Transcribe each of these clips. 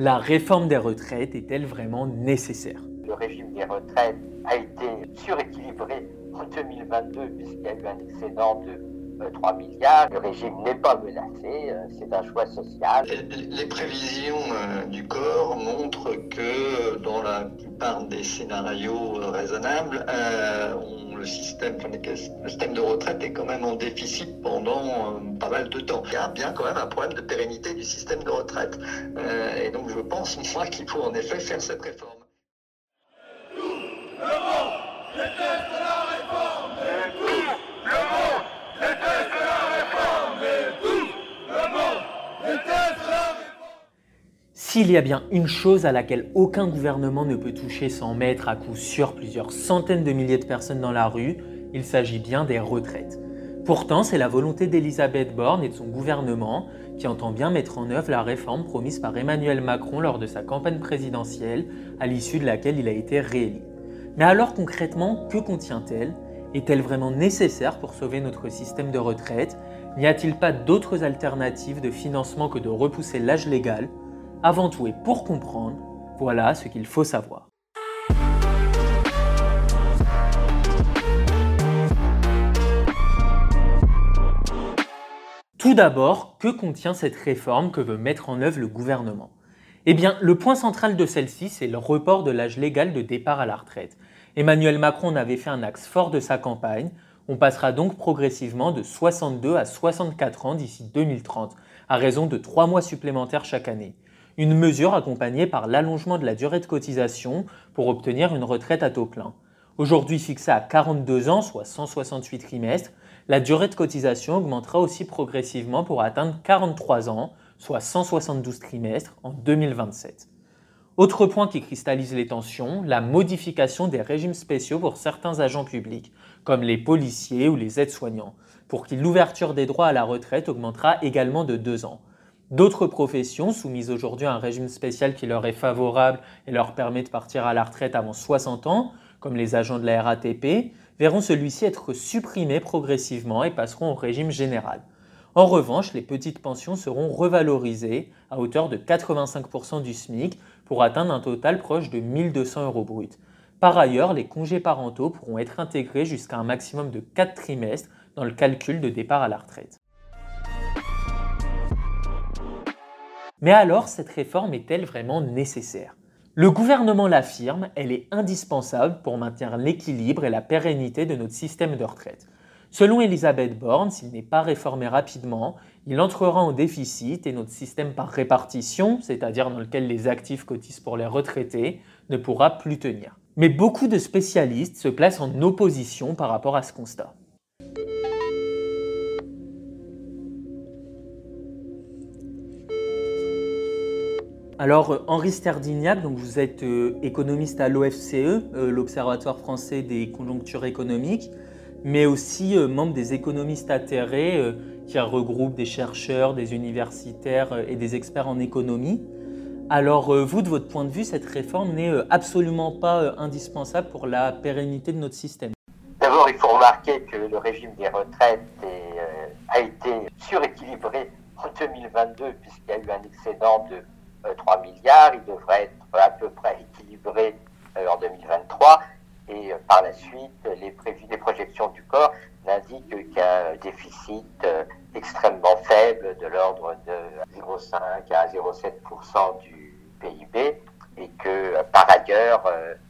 La réforme des retraites est-elle vraiment nécessaire? Le régime des retraites a été suréquilibré en 2022 puisqu'il y a eu un excédent de 3 euh, milliards. Le régime n'est pas menacé, euh, c'est un choix social. Les prévisions euh, du corps montrent que dans la plupart des scénarios raisonnables, le système, le système de retraite est quand même en déficit pendant pas mal de temps. Il y a bien quand même un problème de pérennité du système de retraite. et donc je pense, moi, qu'il faut en effet faire cette réforme. S'il y a bien une chose à laquelle aucun gouvernement ne peut toucher sans mettre à coup sûr plusieurs centaines de milliers de personnes dans la rue, il s'agit bien des retraites. Pourtant, c'est la volonté d'Elisabeth Borne et de son gouvernement qui entend bien mettre en œuvre la réforme promise par Emmanuel Macron lors de sa campagne présidentielle, à l'issue de laquelle il a été réélu. Mais alors concrètement, que contient-elle? Est-elle vraiment nécessaire pour sauver notre système de retraite? N'y a-t-il pas d'autres alternatives de financement que de repousser l'âge légal? Avant tout et pour comprendre, voilà ce qu'il faut savoir. Tout d'abord, que contient cette réforme que veut mettre en œuvre le gouvernement? Eh bien, le point central de celle-ci, c'est le report de l'âge légal de départ à la retraite. Emmanuel Macron en avait fait un axe fort de sa campagne. On passera donc progressivement de 62 à 64 ans d'ici 2030, à raison de 3 mois supplémentaires chaque année une mesure accompagnée par l'allongement de la durée de cotisation pour obtenir une retraite à taux plein. Aujourd'hui fixée à 42 ans, soit 168 trimestres, la durée de cotisation augmentera aussi progressivement pour atteindre 43 ans, soit 172 trimestres en 2027. Autre point qui cristallise les tensions, la modification des régimes spéciaux pour certains agents publics, comme les policiers ou les aides-soignants, pour qui l'ouverture des droits à la retraite augmentera également de 2 ans. D'autres professions, soumises aujourd'hui à un régime spécial qui leur est favorable et leur permet de partir à la retraite avant 60 ans, comme les agents de la RATP, verront celui-ci être supprimé progressivement et passeront au régime général. En revanche, les petites pensions seront revalorisées à hauteur de 85% du SMIC pour atteindre un total proche de 1200 euros brut. Par ailleurs, les congés parentaux pourront être intégrés jusqu'à un maximum de 4 trimestres dans le calcul de départ à la retraite. Mais alors, cette réforme est-elle vraiment nécessaire? Le gouvernement l'affirme, elle est indispensable pour maintenir l'équilibre et la pérennité de notre système de retraite. Selon Elisabeth Borne, s'il n'est pas réformé rapidement, il entrera en déficit et notre système par répartition, c'est-à-dire dans lequel les actifs cotisent pour les retraités, ne pourra plus tenir. Mais beaucoup de spécialistes se placent en opposition par rapport à ce constat. Alors, euh, Henri Sterdignac, donc vous êtes euh, économiste à l'OFCE, euh, l'Observatoire français des conjonctures économiques, mais aussi membre des économistes atterrés, qui regroupe des chercheurs, des universitaires et des experts en économie. Alors, vous, de votre point de vue, cette réforme n'est absolument pas indispensable pour la pérennité de notre système. D'abord, il faut remarquer que le régime des retraites a été suréquilibré en 2022 puisqu'il y a eu un excédent de 3 euh, milliards, il devrait être à peu près équilibré euh, en 2023 et euh, par la suite, les, les projections du corps n'indiquent qu'un déficit extrêmement faible de l'ordre de 0,5 à 0,7% du PIB et que par ailleurs,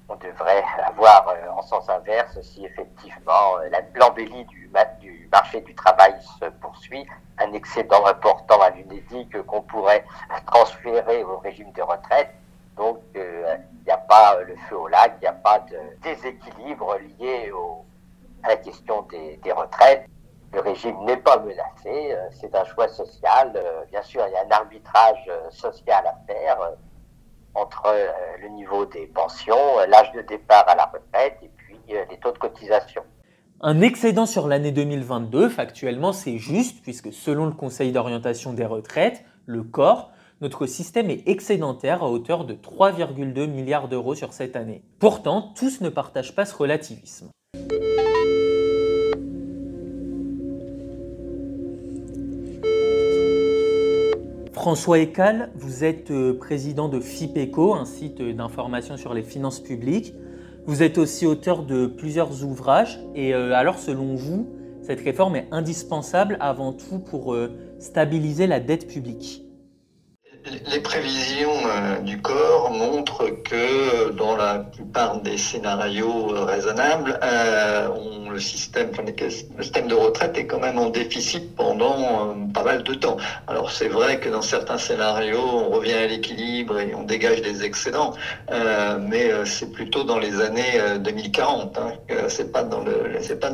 on devrait avoir en sens inverse si effectivement l'embellie du, du marché du travail se poursuit, un excédent important à l'UNEDIC qu'on pourrait transférer au régime de retraite. Donc, il euh, n'y a pas le feu au lac, il n'y a pas de déséquilibre lié à la question des, retraites. Le régime n'est pas menacé, euh, c'est un choix social. Euh, bien sûr, il y a un arbitrage social à faire entre le niveau des pensions, l'âge de départ à la retraite et puis les taux de cotisation. Un excédent sur l'année 2022, factuellement, c'est juste, puisque selon le Conseil d'orientation des retraites, le corps, notre système est excédentaire à hauteur de 3,2 milliards d'euros sur cette année. Pourtant, tous ne partagent pas ce relativisme. François Ecal, vous êtes euh, président de FIPECO, un site d'information sur les finances publiques. Vous êtes aussi auteur de plusieurs ouvrages. Et euh, alors, selon vous, cette réforme est indispensable avant tout pour euh, stabiliser la dette publique? Les prévisions euh, du corps montrent que dans la plupart des scénarios euh, raisonnables, euh, le, système, de retraite est quand même en déficit pendant pas mal de temps. Alors c'est vrai que dans certains scénarios, on revient à l'équilibre et on dégage des excédents, mais c'est plutôt dans les années 2040. Hein, c'est pas dans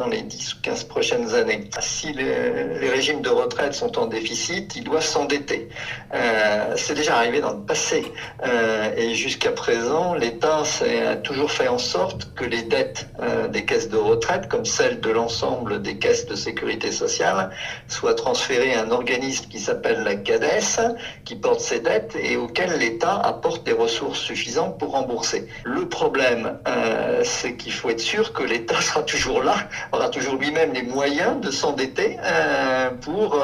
les 10 ou 15 prochaines années. Si les régimes de retraite sont en déficit, ils doivent s'endetter c'est déjà arrivé dans le passé. Euh, et jusqu'à présent, l'État a toujours fait en sorte que les dettes euh, des caisses de retraite, comme celles de l'ensemble des caisses de sécurité sociale, soient transférées à un organisme qui s'appelle la CADES, qui porte ces dettes et auquel l'État apporte des ressources suffisantes pour rembourser. Le problème, euh, c'est qu'il faut être sûr que l'État sera toujours là, aura toujours lui-même les moyens de s'endetter pour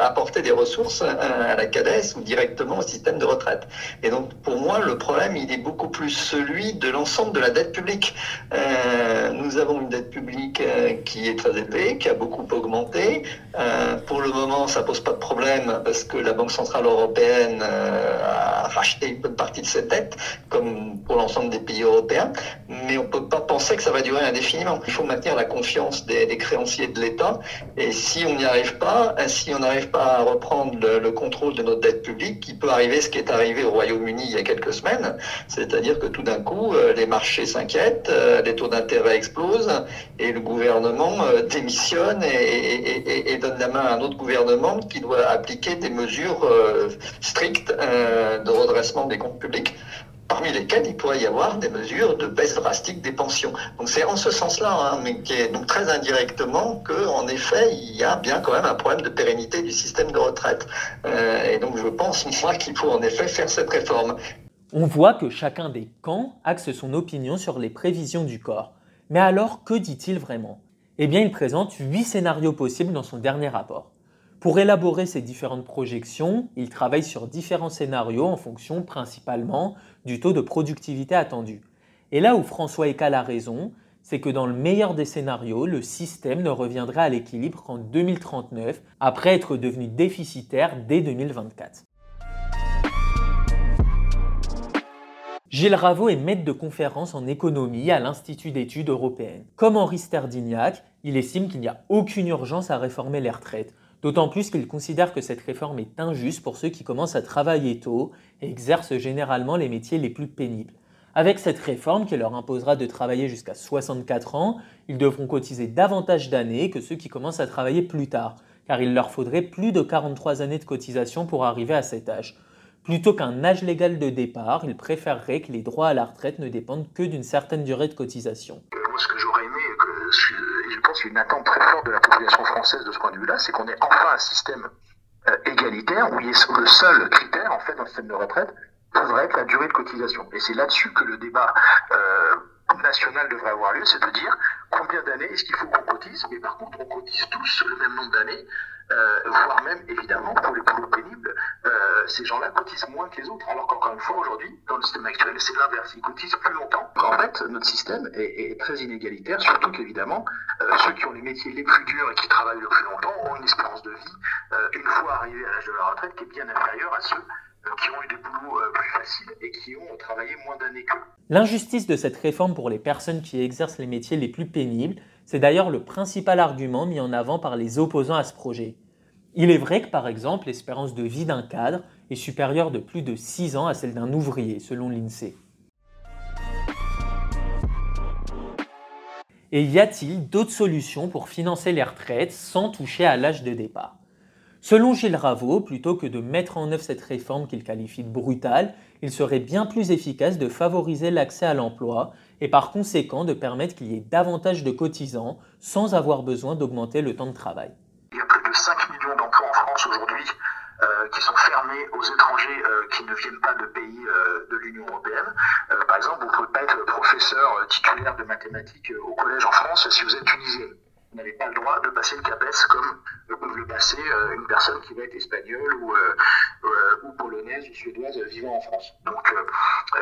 apporter des ressources à la CADES ou directement au système de retraite. Et donc, pour moi, le problème, il est beaucoup plus celui de l'ensemble de la dette publique. Euh, nous avons une dette publique euh, qui est très élevée, qui a beaucoup augmenté. Euh, pour le moment, ça pose pas de problème parce que la Banque Centrale Européenne a racheté une bonne partie de cette dette, comme pour l'ensemble des pays européens. Mais on peut pas penser que ça va durer indéfiniment. Il faut maintenir la confiance des, créanciers de l'État. Et si on n'y arrive pas, si on n'arrive pas à reprendre le contrôle de notre dette publique, qui peut arriver ce qui est arrivé au Royaume-Uni il y a quelques semaines, c'est-à-dire que tout d'un coup, euh, les marchés s'inquiètent, euh, les taux d'intérêt explosent et le gouvernement euh, démissionne et, donne la main à un autre gouvernement qui doit appliquer des mesures strictes de redressement des comptes publics parmi lesquels il pourrait y avoir des mesures de baisse drastique des pensions. Donc c'est en ce sens-là, hein, mais qui est donc très indirectement que, en effet, il y a bien quand même un problème de pérennité du système de retraite. Euh, et donc je pense moi qu'il faut en effet faire cette réforme. On voit que chacun des camps axe son opinion sur les prévisions du corps. Mais alors, que dit-il vraiment? Eh bien, il présente huit scénarios possibles dans son dernier rapport. Pour élaborer ces différentes projections, il travaille sur différents scénarios en fonction principalement du taux de productivité attendu. Et là où François Ecal a raison, c'est que dans le meilleur des scénarios, le système ne reviendra à l'équilibre qu'en 2039, après être devenu déficitaire dès 2024. Gilles Raveau est maître de conférence en économie à l'Institut d'études européennes. Comme Henri Sterdignac, il estime qu'il n'y a aucune urgence à réformer les retraites, D'autant plus qu'il considère que cette réforme est injuste pour ceux qui commencent à travailler tôt et exercent généralement les métiers les plus pénibles. Avec cette réforme qui leur imposera de travailler jusqu'à 64 ans, ils devront cotiser davantage d'années que ceux qui commencent à travailler plus tard, car il leur faudrait plus de 43 années de cotisation pour arriver à cet âge. Plutôt qu'un âge légal de départ, ils préféreraient que les droits à la retraite ne dépendent que d'une certaine durée de cotisation. Pense une attente très forte de la population française de ce point de vue-là, c'est qu'on ait enfin un système euh, égalitaire où le seul critère, en fait, dans le système de retraite, devrait être la durée de cotisation. Et c'est là-dessus que le débat euh, national devrait avoir lieu, c'est de dire combien d'années est-ce qu'il faut qu'on cotise, mais par contre, on cotise tous le même nombre d'années, euh, voire même, évidemment, pour les boulots pénibles, euh, ces gens-là cotisent moins que les autres. Alors qu'encore une fois, aujourd'hui, dans le système actuel, c'est l'inverse. Ils cotisent plus longtemps. En fait, notre système est, très inégalitaire, surtout qu'évidemment, euh, ceux qui ont les métiers les plus durs et qui travaillent le plus longtemps ont une espérance de vie, une fois arrivés à l'âge de la retraite, qui est bien inférieure à ceux qui ont eu des boulots plus faciles et qui ont travaillé moins d'années qu'eux. L'injustice de cette réforme pour les personnes qui exercent les métiers les plus pénibles, c'est d'ailleurs le principal argument mis en avant par les opposants à ce projet. Il est vrai que par exemple l'espérance de vie d'un cadre est supérieure de plus de 6 ans à celle d'un ouvrier, selon l'INSEE. Et y a-t-il d'autres solutions pour financer les retraites sans toucher à l'âge de départ? Selon Gilles Raveau, plutôt que de mettre en œuvre cette réforme qu'il qualifie de brutale, il serait bien plus efficace de favoriser l'accès à l'emploi et par conséquent de permettre qu'il y ait davantage de cotisants sans avoir besoin d'augmenter le temps de travail. Il y a plus de 5 millions d'emplois en France aujourd'hui euh, qui sont fermés aux étrangers euh, qui ne viennent pas de pays euh, de l'Union européenne. par exemple, vous ne pouvez pas être professeur titulaire de mathématiques au collège en France si vous êtes tunisien. Vous n'avez pas le droit de passer le CAPES comme peuvent le passer une personne qui va être espagnole ou, ou polonaise ou suédoise vivant en France. Donc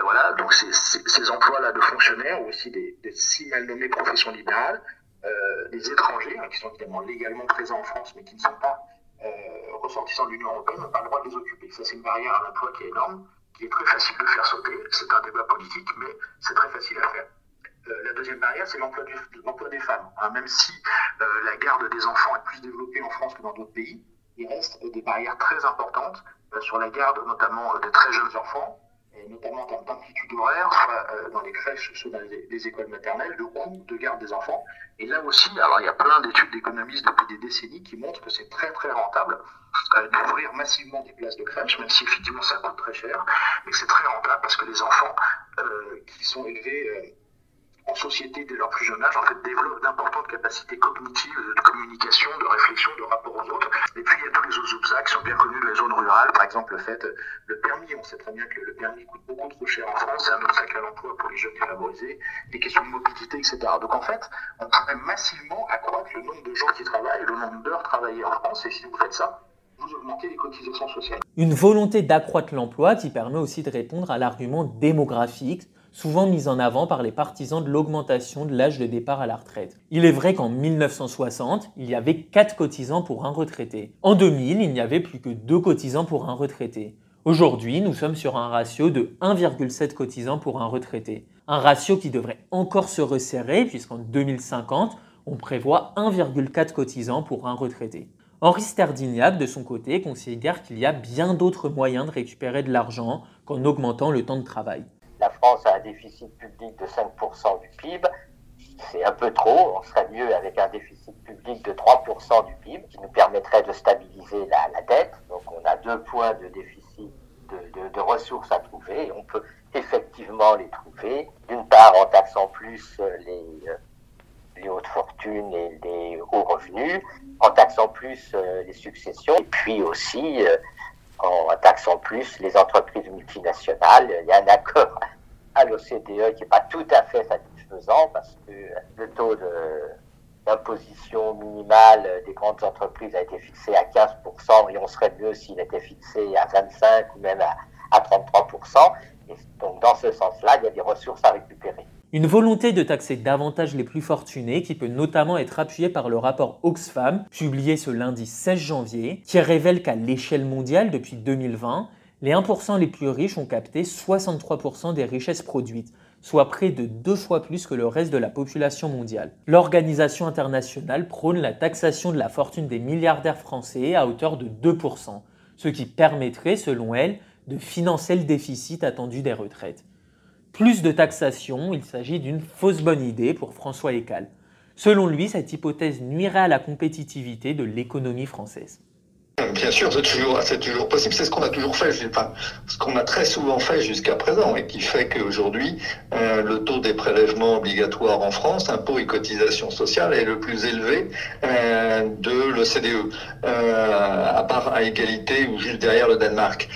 voilà, donc ces, emplois-là de fonctionnaires ou aussi des, si mal nommées professions libérales, des étrangers hein, qui sont évidemment légalement présents en France mais qui ne sont pas ressortissants de l'Union européenne n'ont pas le droit de les occuper. Ça c'est une barrière à l'emploi qui est énorme, qui est très facile de faire sauter. C'est un débat politique, mais c'est très facile à faire. Euh, la deuxième barrière, c'est l'emploi, des femmes. Hein, même si euh, la garde des enfants est plus développée en France que dans d'autres pays, il reste des barrières très importantes euh, sur la garde notamment de très jeunes enfants, et notamment en termes d'amplitude horaire, soit dans les crèches, soit dans les, écoles maternelles, le coût de garde des enfants. Et là aussi, alors il y a plein d'études d'économistes depuis des décennies qui montrent que c'est très très rentable d'ouvrir massivement des places de crèche, même si effectivement ça coûte très cher, mais c'est très rentable parce que les enfants qui sont élevés en société dès leur plus jeune âge, en fait, développent d'importantes capacités cognitives, de communication, de réflexion, de rapport aux autres. Et puis, il y a tous les autres obstacles qui sont bien connus de la zone rurale. Par exemple, le fait, le permis, on sait très bien que le permis coûte beaucoup trop cher en France, c'est un obstacle à l'emploi pour les jeunes défavorisés, des questions de mobilité, etc. Donc, en fait, on pourrait massivement accroître le nombre de gens qui travaillent, le nombre d'heures travaillées en France, et si vous faites ça, vous augmentez les cotisations sociales. Une volonté d'accroître l'emploi qui permet aussi de répondre à l'argument démographique souvent mise en avant par les partisans de l'augmentation de l'âge de départ à la retraite. Il est vrai qu'en 1960, il y avait 4 cotisants pour un retraité. En 2000, il n'y avait plus que 2 cotisants pour un retraité. Aujourd'hui, nous sommes sur un ratio de 1,7 cotisants pour un retraité. Un ratio qui devrait encore se resserrer puisqu'en 2050, on prévoit 1,4 cotisants pour un retraité. Henri Sterdignac, de son côté, considère qu'il y a bien d'autres moyens de récupérer de l'argent qu'en augmentant le temps de travail la France a un déficit public de 5% du PIB. C'est un peu trop. On serait mieux avec un déficit public de 3% du PIB qui nous permettrait de stabiliser la, dette. Donc on a deux points de déficit de, ressources à trouver on peut effectivement les trouver. D'une part en taxant plus les, les hautes fortunes et les hauts revenus, en taxant plus euh, les successions et puis aussi euh, en taxant plus les entreprises multinationales. Il y a un accord à l'OCDE qui n'est pas tout à fait satisfaisant parce que le taux d'imposition minimale des grandes entreprises a été fixé à 15% et on serait mieux s'il était fixé à 25 ou même à, à 33%. Et donc dans ce sens-là, il y a des ressources à récupérer. Une volonté de taxer davantage les plus fortunés qui peut notamment être appuyée par le rapport Oxfam, publié ce lundi 16 janvier, qui révèle qu'à l'échelle mondiale depuis 2020, les 1% les plus riches ont capté 63% des richesses produites, soit près de deux fois plus que le reste de la population mondiale. L'organisation internationale prône la taxation de la fortune des milliardaires français à hauteur de 2%, ce qui permettrait, selon elle, de financer le déficit attendu des retraites. Plus de taxation, il s'agit d'une fausse bonne idée pour François Ecal. Selon lui, cette hypothèse nuirait à la compétitivité de l'économie française. Bien sûr, c'est toujours, possible. C'est ce qu'on a toujours fait, ce qu'on a très souvent fait jusqu'à présent et qui fait qu'aujourd'hui, euh, le taux des prélèvements obligatoires en France, impôts et cotisations sociales, est le plus élevé euh, de l'OCDE, euh, à part à égalité ou juste derrière le Danemark.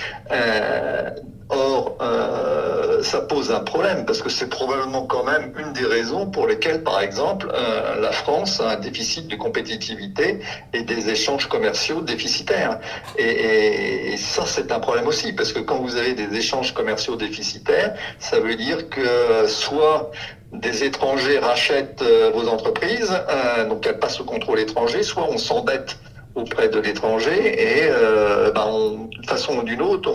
Or, euh, ça pose un problème parce que c'est probablement quand même une des raisons pour lesquelles, par exemple, euh, la France a un déficit de compétitivité et des échanges commerciaux déficitaires. Et, ça, c'est un problème aussi parce que quand vous avez des échanges commerciaux déficitaires, ça veut dire que soit des étrangers rachètent euh, vos entreprises, donc elles passent au contrôle étranger, soit on s'endette auprès de l'étranger et euh, ben, d'une façon ou d'une autre,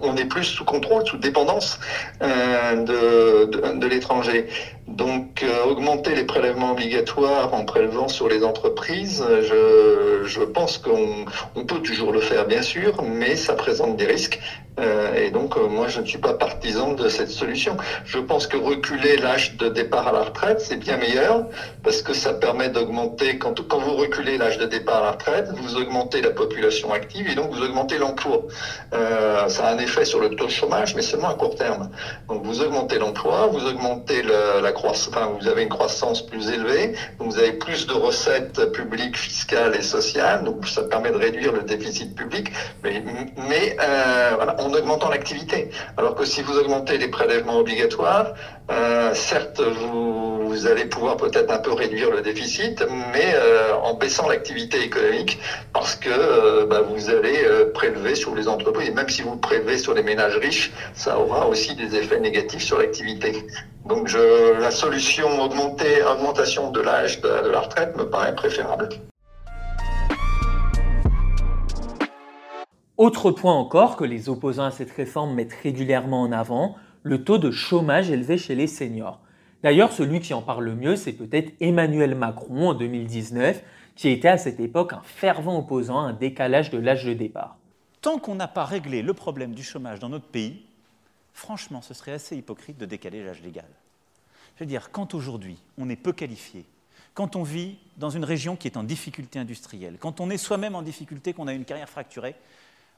on, est plus sous contrôle, sous dépendance euh, de, de, de l'étranger. Donc euh, augmenter les prélèvements obligatoires en prélevant sur les entreprises, je, je pense qu'on on peut toujours le faire bien sûr, mais ça présente des risques. Euh, et donc euh, moi je ne suis pas partisan de cette solution. Je pense que reculer l'âge de départ à la retraite, c'est bien meilleur parce que ça permet d'augmenter, quand, quand vous reculez l'âge de départ à la retraite, vous augmentez la population active et donc vous augmentez l'emploi. ça a un effet sur le taux de chômage, mais seulement à court terme. Donc vous augmentez l'emploi, vous augmentez la vous avez une croissance plus élevée, vous avez plus de recettes publiques, fiscales et sociales, donc ça permet de réduire le déficit public, mais, euh, en augmentant l'activité. Alors que si vous augmentez les prélèvements obligatoires, euh, certes, vous, allez pouvoir peut-être un peu réduire le déficit, mais euh, en baissant l'activité économique, parce que euh, bah, vous allez prélever sur les entreprises, et même si vous prélevez sur les ménages riches, ça aura aussi des effets négatifs sur l'activité. Donc je, la solution augmenter, augmentation de l'âge de la retraite me paraît préférable. Autre point encore que les opposants à cette réforme mettent régulièrement en avant, le taux de chômage élevé chez les seniors. D'ailleurs, celui qui en parle le mieux, c'est peut-être Emmanuel Macron en 2019, qui était à cette époque un fervent opposant à un décalage de l'âge de départ. Tant qu'on n'a pas réglé le problème du chômage dans notre pays, franchement, ce serait assez hypocrite de décaler l'âge légal. Je veux dire, quand aujourd'hui on est peu qualifié, quand on vit dans une région qui est en difficulté industrielle, quand on est soi-même en difficulté, qu'on a une carrière fracturée,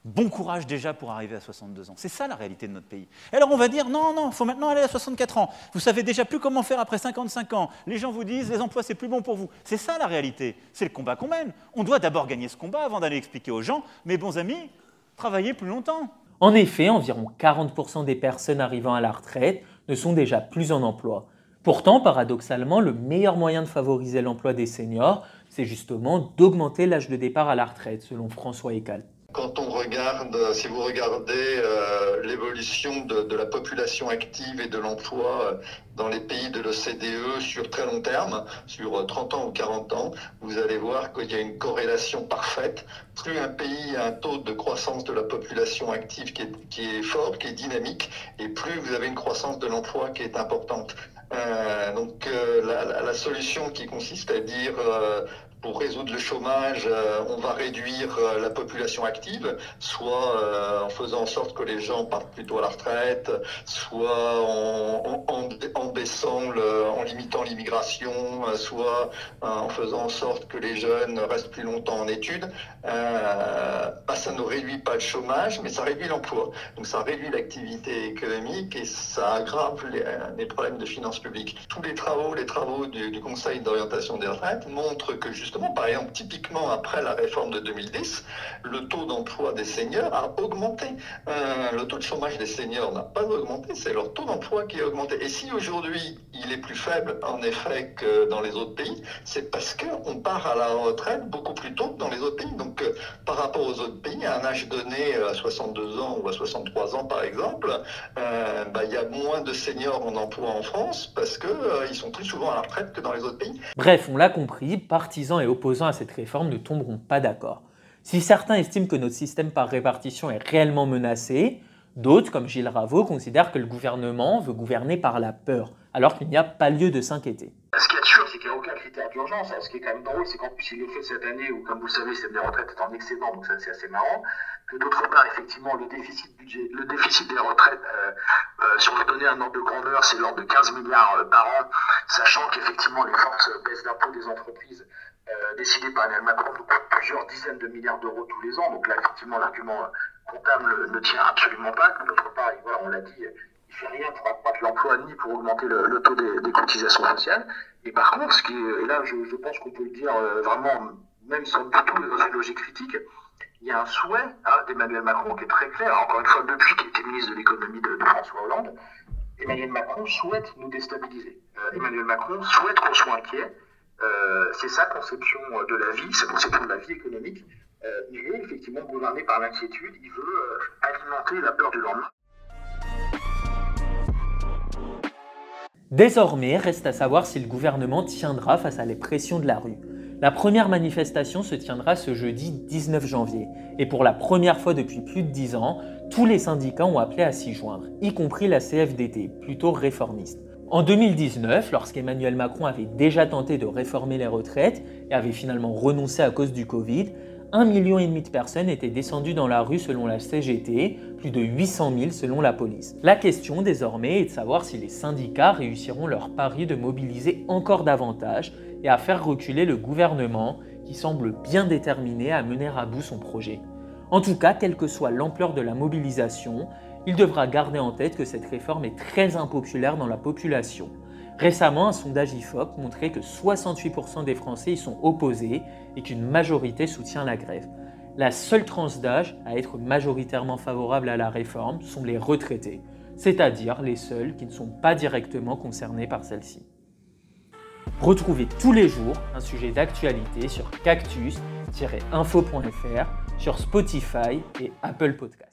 Bon courage déjà pour arriver à 62 ans. C'est ça la réalité de notre pays. Alors on va dire non, non, il faut maintenant aller à 64 ans. Vous savez déjà plus comment faire après 55 ans. Les gens vous disent les emplois c'est plus bon pour vous. C'est ça la réalité. C'est le combat qu'on mène. On doit d'abord gagner ce combat avant d'aller expliquer aux gens, mes bons amis, travaillez plus longtemps. En effet, environ 40% des personnes arrivant à la retraite ne sont déjà plus en emploi. Pourtant, paradoxalement, le meilleur moyen de favoriser l'emploi des seniors, c'est justement d'augmenter l'âge de départ à la retraite, selon François Ecal. Quand on regarde, si vous regardez euh, l'évolution de, la population active et de l'emploi euh, dans les pays de l'OCDE sur très long terme, sur 30 ans ou 40 ans, vous allez voir qu'il y a une corrélation parfaite. Plus un pays a un taux de croissance de la population active qui est, fort, qui est dynamique, et plus vous avez une croissance de l'emploi qui est importante. Euh, donc euh, la, solution qui consiste à dire euh, pour résoudre le chômage, euh, on va réduire euh, la population active, soit euh, en faisant en sorte que les gens partent plutôt à la retraite, soit en, en, en baissant, en limitant l'immigration, soit en faisant en sorte que les jeunes restent plus longtemps en études. Bah, ça ne réduit pas le chômage, mais ça réduit l'emploi. Donc ça réduit l'activité économique et ça aggrave les, les, problèmes de finances publiques. Tous les travaux, les travaux du, du Conseil d'orientation des retraites montrent que justement justement, par exemple, typiquement après la réforme de 2010, le taux d'emploi des seniors a augmenté. Euh, le taux de chômage des seniors n'a pas augmenté, c'est leur taux d'emploi qui a augmenté. Et si aujourd'hui il est plus faible, en effet, que dans les autres pays, c'est parce qu'on part à la retraite beaucoup plus tôt que dans les autres pays. Donc, euh, par rapport aux autres pays, à un âge donné à 62 ans ou à 63 ans, par exemple, euh, bah, il y a moins de seniors en emploi en France parce qu'ils euh, sont plus souvent à la retraite que dans les autres pays. Bref, on l'a compris, partisans et opposants à cette réforme ne tomberont pas d'accord. Si certains estiment que notre système par répartition est réellement menacé, d'autres, comme Gilles Raveau, considèrent que le gouvernement veut gouverner par la peur, alors qu'il n'y a pas lieu de s'inquiéter. Ce qui est sûr, c'est qu'il n'y a aucun critère d'urgence. Ce qui est quand même drôle, c'est qu'en plus, il est fait cette année où, comme vous le savez, le système des retraites est en excédent, donc ça c'est assez marrant. Que d'autre part, effectivement, le déficit budget, le déficit des retraites, euh, euh, si on veut donner un ordre de grandeur, c'est l'ordre de 15 milliards euh, par an, sachant qu'effectivement, les fortes baisses d'impôts des entreprises euh, décidé par Emmanuel Macron de plusieurs dizaines de milliards d'euros tous les ans. Donc là, effectivement, l'argument comptable ne tient absolument pas. D'autre part, voilà, on l'a dit, il fait rien pour accroître l'emploi ni pour augmenter le, taux des, cotisations sociales. Et par contre, ce qui est, et là, je, pense qu'on peut le dire euh, vraiment, même sans du tout dans une logique critique, il y a un souhait hein, d'Emmanuel Macron qui est très clair. Encore une fois, depuis qu'il était ministre de l'économie de, François Hollande, Emmanuel Macron souhaite nous déstabiliser. Euh, Emmanuel Macron souhaite qu'on soit inquiet. Euh, c'est sa conception de la vie, sa conception de la vie économique. Il veut effectivement gouverner par l'inquiétude, il veut alimenter la peur du lendemain. Désormais, reste à savoir si le gouvernement tiendra face à les pressions de la rue. La première manifestation se tiendra ce jeudi 19 janvier, et pour la première fois depuis plus de 10 ans, tous les syndicats ont appelé à s'y joindre, y compris la CFDT, plutôt réformiste. En 2019, lorsqu'Emmanuel Macron avait déjà tenté de réformer les retraites et avait finalement renoncé à cause du Covid, 1,5 million de personnes étaient descendues dans la rue selon la CGT, plus de 800 000 selon la police. La question désormais est de savoir si les syndicats réussiront leur pari de mobiliser encore davantage et à faire reculer le gouvernement qui semble bien déterminé à mener à bout son projet. En tout cas, quelle que soit l'ampleur de la mobilisation, il devra garder en tête que cette réforme est très impopulaire dans la population. Récemment, un sondage IFOP montrait que 68% des Français y sont opposés et qu'une majorité soutient la grève. La seule tranche d'âge à être majoritairement favorable à la réforme sont les retraités, c'est-à-dire les seuls qui ne sont pas directement concernés par celle-ci. Retrouvez tous les jours un sujet d'actualité sur cactus-info.fr, sur Spotify et Apple Podcast.